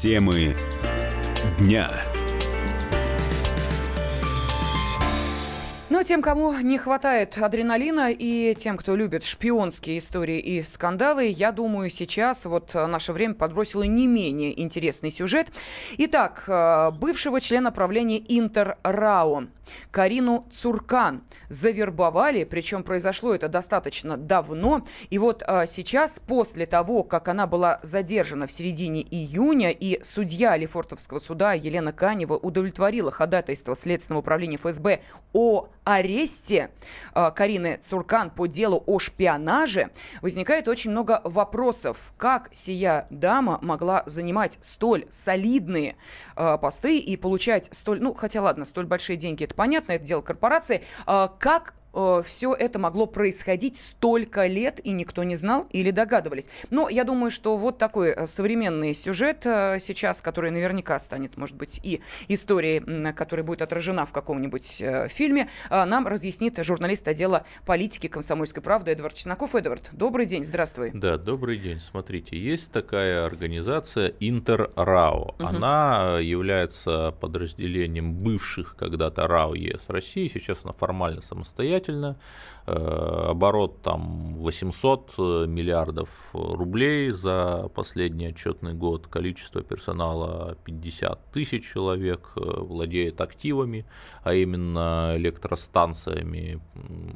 Темы дня. Тем, кому не хватает адреналина и тем, кто любит шпионские истории и скандалы, я думаю, сейчас вот наше время подбросило не менее интересный сюжет. Итак, э, бывшего члена правления Интер-РАО Карину Цуркан завербовали, причем произошло это достаточно давно. И вот а, сейчас, после того, как она была задержана в середине июня, и судья Лефортовского суда Елена Канева удовлетворила ходатайство Следственного управления ФСБ о аресте а, Карины Цуркан по делу о шпионаже, возникает очень много вопросов. Как сия дама могла занимать столь солидные а, посты и получать столь, ну, хотя ладно, столь большие деньги, это понятно, это дело корпорации. А как Э, все это могло происходить столько лет, и никто не знал или догадывались. Но я думаю, что вот такой э, современный сюжет э, сейчас, который наверняка станет, может быть, и историей, которая будет отражена в каком-нибудь фильме, нам разъяснит журналист отдела политики комсомольской правды Эдвард Чесноков. Эдвард, добрый день, здравствуй. Да, добрый день. Смотрите, есть такая организация Интер-РАО. Угу. Она является подразделением бывших когда-то РАО ЕС России, сейчас она формально самостоятельная замечательно. Э, оборот там 800 э, миллиардов рублей за последний отчетный год, количество персонала 50 тысяч человек, э, владеет активами, а именно электростанциями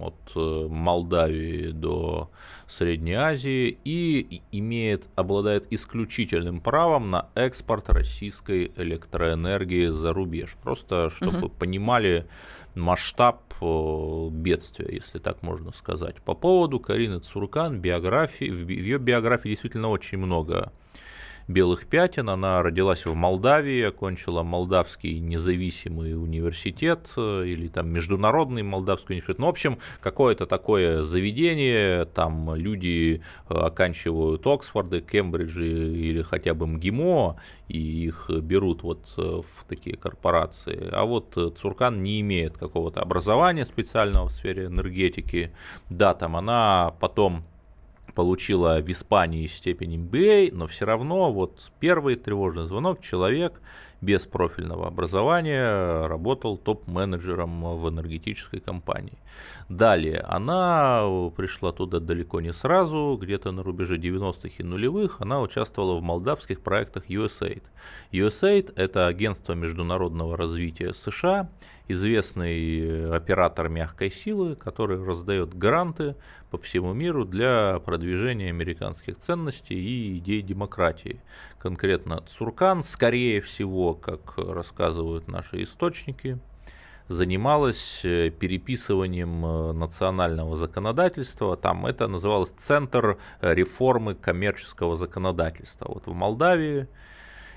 от Молдавии до Средней Азии и имеет, обладает исключительным правом на экспорт российской электроэнергии за рубеж. Просто чтобы угу. понимали, масштаб э, бедствия, если так можно сказать. По поводу Карины Цуркан, биографии, в ее биографии действительно очень много белых пятен. Она родилась в Молдавии, окончила Молдавский независимый университет э, или там Международный Молдавский университет. Ну, в общем, какое-то такое заведение, там люди э, оканчивают Оксфорды, Кембриджи или хотя бы МГИМО, и их берут вот э, в такие корпорации. А вот Цуркан не имеет какого-то образования специального в сфере энергетики. Да, там она потом получила в Испании степень MBA, но все равно вот первый тревожный звонок, человек без профильного образования работал топ-менеджером в энергетической компании. Далее, она пришла туда далеко не сразу, где-то на рубеже 90-х и нулевых, она участвовала в молдавских проектах USAID. USAID – это агентство международного развития США, известный оператор мягкой силы, который раздает гранты по всему миру для продвижения американских ценностей и идей демократии. Конкретно Цуркан, скорее всего, как рассказывают наши источники, занималась э, переписыванием э, национального законодательства. Там это называлось Центр реформы коммерческого законодательства. Вот в Молдавии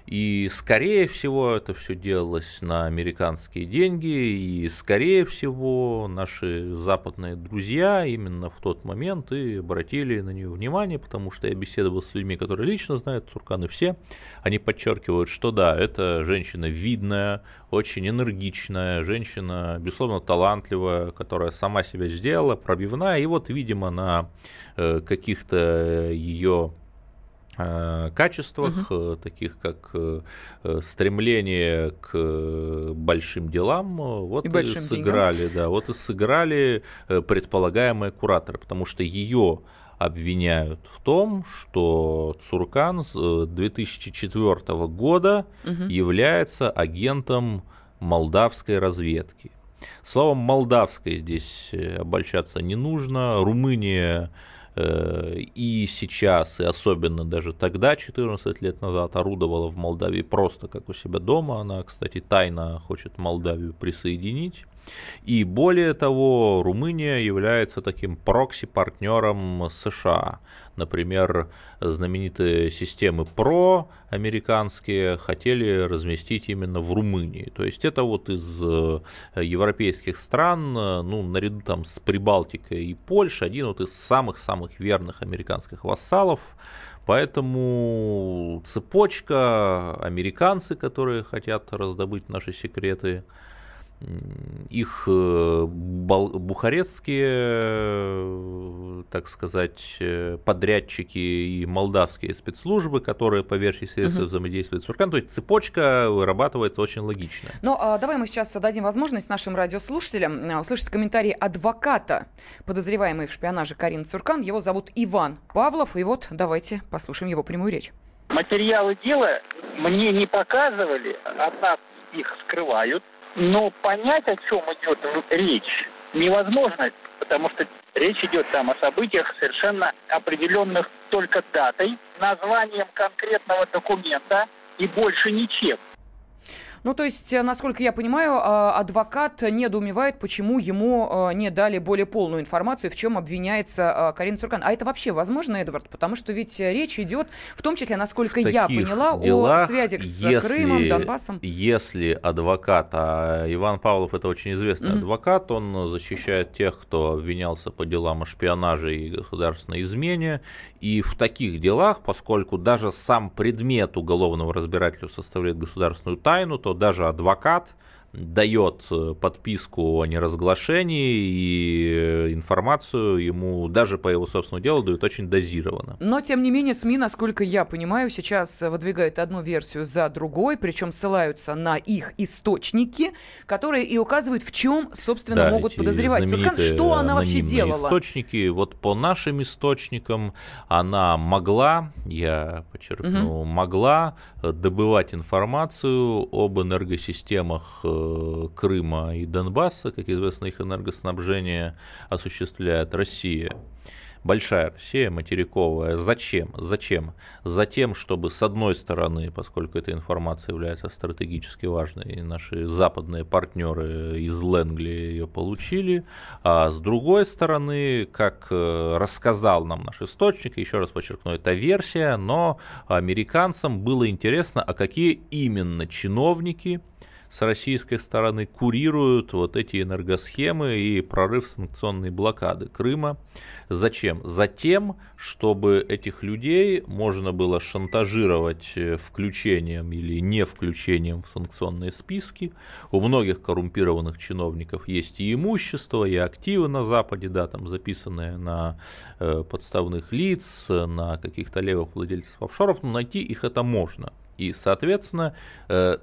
и, скорее всего, это все делалось на американские деньги, и, скорее всего, наши западные друзья именно в тот момент и обратили на нее внимание, потому что я беседовал с людьми, которые лично знают Цурканы все, они подчеркивают, что да, это женщина видная, очень энергичная, женщина, безусловно, талантливая, которая сама себя сделала, пробивная, и вот, видимо, на э, каких-то ее качествах, угу. таких как э, стремление к большим делам, вот и, и сыграли, деньгам. да, вот и сыграли предполагаемые кураторы, потому что ее обвиняют в том, что Цуркан с 2004 года угу. является агентом молдавской разведки. Словом, молдавской здесь обольщаться не нужно. Румыния Э, и сейчас, и особенно даже тогда, 14 лет назад, орудовала в Молдавии просто как у себя дома. Она, кстати, тайно хочет Молдавию присоединить. И более того, Румыния является таким прокси-партнером США. Например, знаменитые системы ПРО американские хотели разместить именно в Румынии. То есть это вот из э, европейских стран, ну, наряду там с Прибалтикой и Польшей, один вот из самых-самых верных американских вассалов. Поэтому цепочка, американцы, которые хотят раздобыть наши секреты, их э, бухарестские, э, так сказать, э, подрядчики и молдавские спецслужбы, которые по версии средств угу. взаимодействуют с Суркан. То есть цепочка вырабатывается очень логично. Ну, а давай мы сейчас дадим возможность нашим радиослушателям услышать комментарий адвоката, подозреваемой в шпионаже Карины Цуркан. Его зовут Иван Павлов. И вот давайте послушаем его прямую речь. Материалы дела мне не показывали, от нас их скрывают. Но понять, о чем идет речь, невозможно, потому что речь идет там о событиях совершенно определенных только датой, названием конкретного документа и больше ничем. Ну, то есть, э, насколько я понимаю, а, адвокат недоумевает, почему ему э, не дали более полную информацию, в чем обвиняется э, Карина Цуркан. А это вообще возможно, Эдвард? Потому что ведь речь идет, в том числе, насколько я поняла, делах, о связях с если, Крымом, Донбассом. Если адвокат, а Иван Павлов это очень известный mm-hmm. адвокат, он защищает тех, кто обвинялся по делам о шпионаже и государственной измене. И в таких делах, поскольку даже сам предмет уголовного разбирательства составляет государственную тайну, то даже адвокат дает э, подписку о неразглашении и э, информацию ему даже по его собственному делу дают очень дозированно. Но, тем не менее, СМИ, насколько я понимаю, сейчас выдвигают одну версию за другой, причем ссылаются на их источники, которые и указывают, в чем, собственно, да, могут подозревать. Суркан, что она вообще делала? источники, вот по нашим источникам она могла, я подчеркну, угу. могла добывать информацию об энергосистемах э, Крыма и Донбасса, как известно, их энергоснабжение осуществляет Россия. Большая Россия, материковая. Зачем? Зачем? Затем, чтобы с одной стороны, поскольку эта информация является стратегически важной, и наши западные партнеры из Ленгли ее получили, а с другой стороны, как э, рассказал нам наш источник, еще раз подчеркну, это версия, но американцам было интересно, а какие именно чиновники с российской стороны курируют вот эти энергосхемы и прорыв санкционной блокады Крыма. Зачем? Затем, чтобы этих людей можно было шантажировать э, включением или не включением в санкционные списки. У многих коррумпированных чиновников есть и имущество, и активы на Западе, да, там записанные на э, подставных лиц, на каких-то левых владельцев офшоров, но найти их это можно. И, соответственно, э,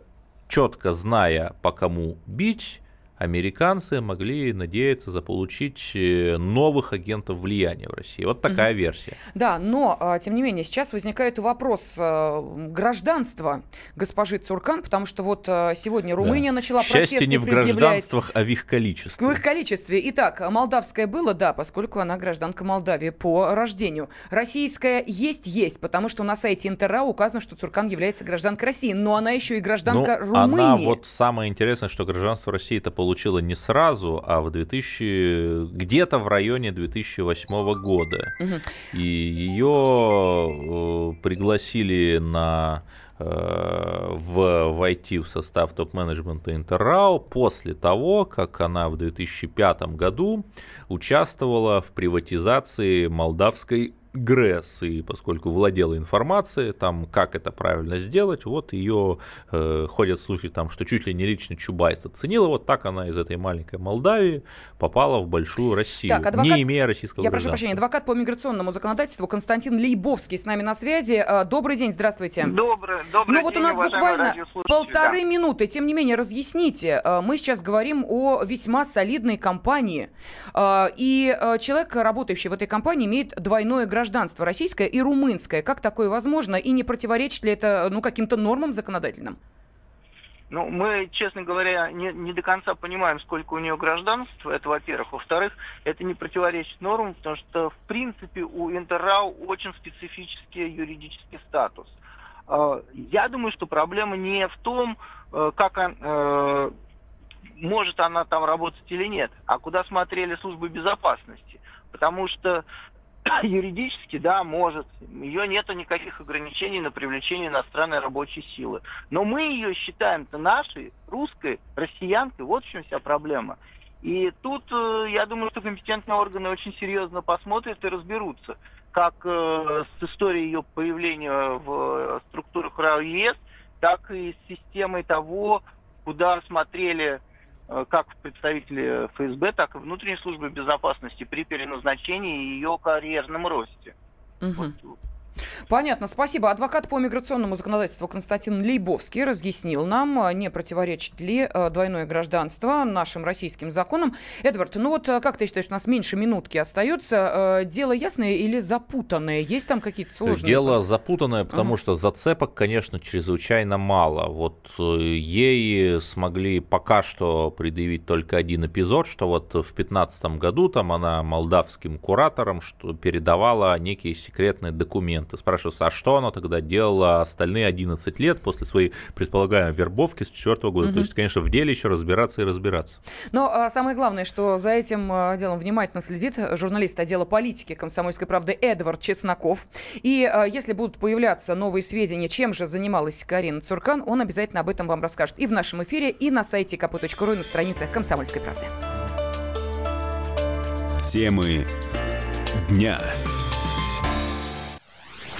четко зная, по кому бить, американцы могли надеяться заполучить э, новых агентов влияния в России. Вот такая mm версия. Да, но, а, тем не менее, сейчас возникает вопрос э, гражданства госпожи Цуркан, потому что вот э, сегодня Румыния да. начала Счастье протесты не в гражданствах, а в их количестве. В их количестве. Итак, молдавское было, да, поскольку она гражданка Молдавии по рождению. Российская есть-есть, потому что на сайте Интерра указано, что Цуркан является гражданкой России, но она еще и гражданка ну, Румынии. Она вот самое интересное, что гражданство России это получила получила не сразу, а в 2000, где-то в районе 2008 года. Угу. И ее э, пригласили на э, в войти в состав топ-менеджмента Интеррау после того, как она в 2005 году участвовала в приватизации молдавской ГРЭС, и поскольку владела информацией, там, как это правильно сделать, вот ее э, ходят слухи, там, что чуть ли не лично Чубайс оценила, вот так она из этой маленькой Молдавии попала в большую Россию, так, адвокат, не имея российского Я прошу прощения, адвокат по миграционному законодательству Константин Лейбовский с нами на связи. Э, добрый день, здравствуйте. Добрый, добрый Ну вот день, у нас буквально полторы да. минуты, тем не менее, разъясните. Э, мы сейчас говорим о весьма солидной компании, э, и человек, работающий в этой компании, имеет двойное гражданство гражданство российское и румынское. Как такое возможно? И не противоречит ли это ну, каким-то нормам законодательным? Ну, мы, честно говоря, не, не до конца понимаем, сколько у нее гражданств, это во-первых. Во-вторых, это не противоречит нормам, потому что, в принципе, у Интеррау очень специфический юридический статус. А, я думаю, что проблема не в том, э, как он, э, может она там работать или нет, а куда смотрели службы безопасности. Потому что юридически, да, может. Ее нету никаких ограничений на привлечение иностранной рабочей силы. Но мы ее считаем-то нашей, русской, россиянкой. Вот в чем вся проблема. И тут, э, я думаю, что компетентные органы очень серьезно посмотрят и разберутся, как э, с историей ее появления в структурах РАО ЕС, так и с системой того, куда смотрели как представители ФСБ, так и внутренней службы безопасности при переназначении и ее карьерном росте. Угу. Вот. Понятно, спасибо. Адвокат по миграционному законодательству Константин Лейбовский разъяснил нам, а, не противоречит ли а, двойное гражданство нашим российским законам. Эдвард, ну вот а, как ты считаешь, у нас меньше минутки остается. Дело ясное или запутанное? Есть там какие-то сложности? Дело запутанное, потому uh-huh. что зацепок, конечно, чрезвычайно мало. Вот э, ей смогли пока что предъявить только один эпизод, что вот в 2015 году там она молдавским кураторам что передавала некие секретные документы момента. Спрашивается, а что она тогда делала остальные 11 лет после своей предполагаемой вербовки с 4 года? Угу. То есть, конечно, в деле еще разбираться и разбираться. Но а, самое главное, что за этим а, делом внимательно следит журналист отдела политики комсомольской правды Эдвард Чесноков. И а, если будут появляться новые сведения, чем же занималась Карина Цуркан, он обязательно об этом вам расскажет и в нашем эфире, и на сайте kp.ru, и на страницах комсомольской правды. Темы дня.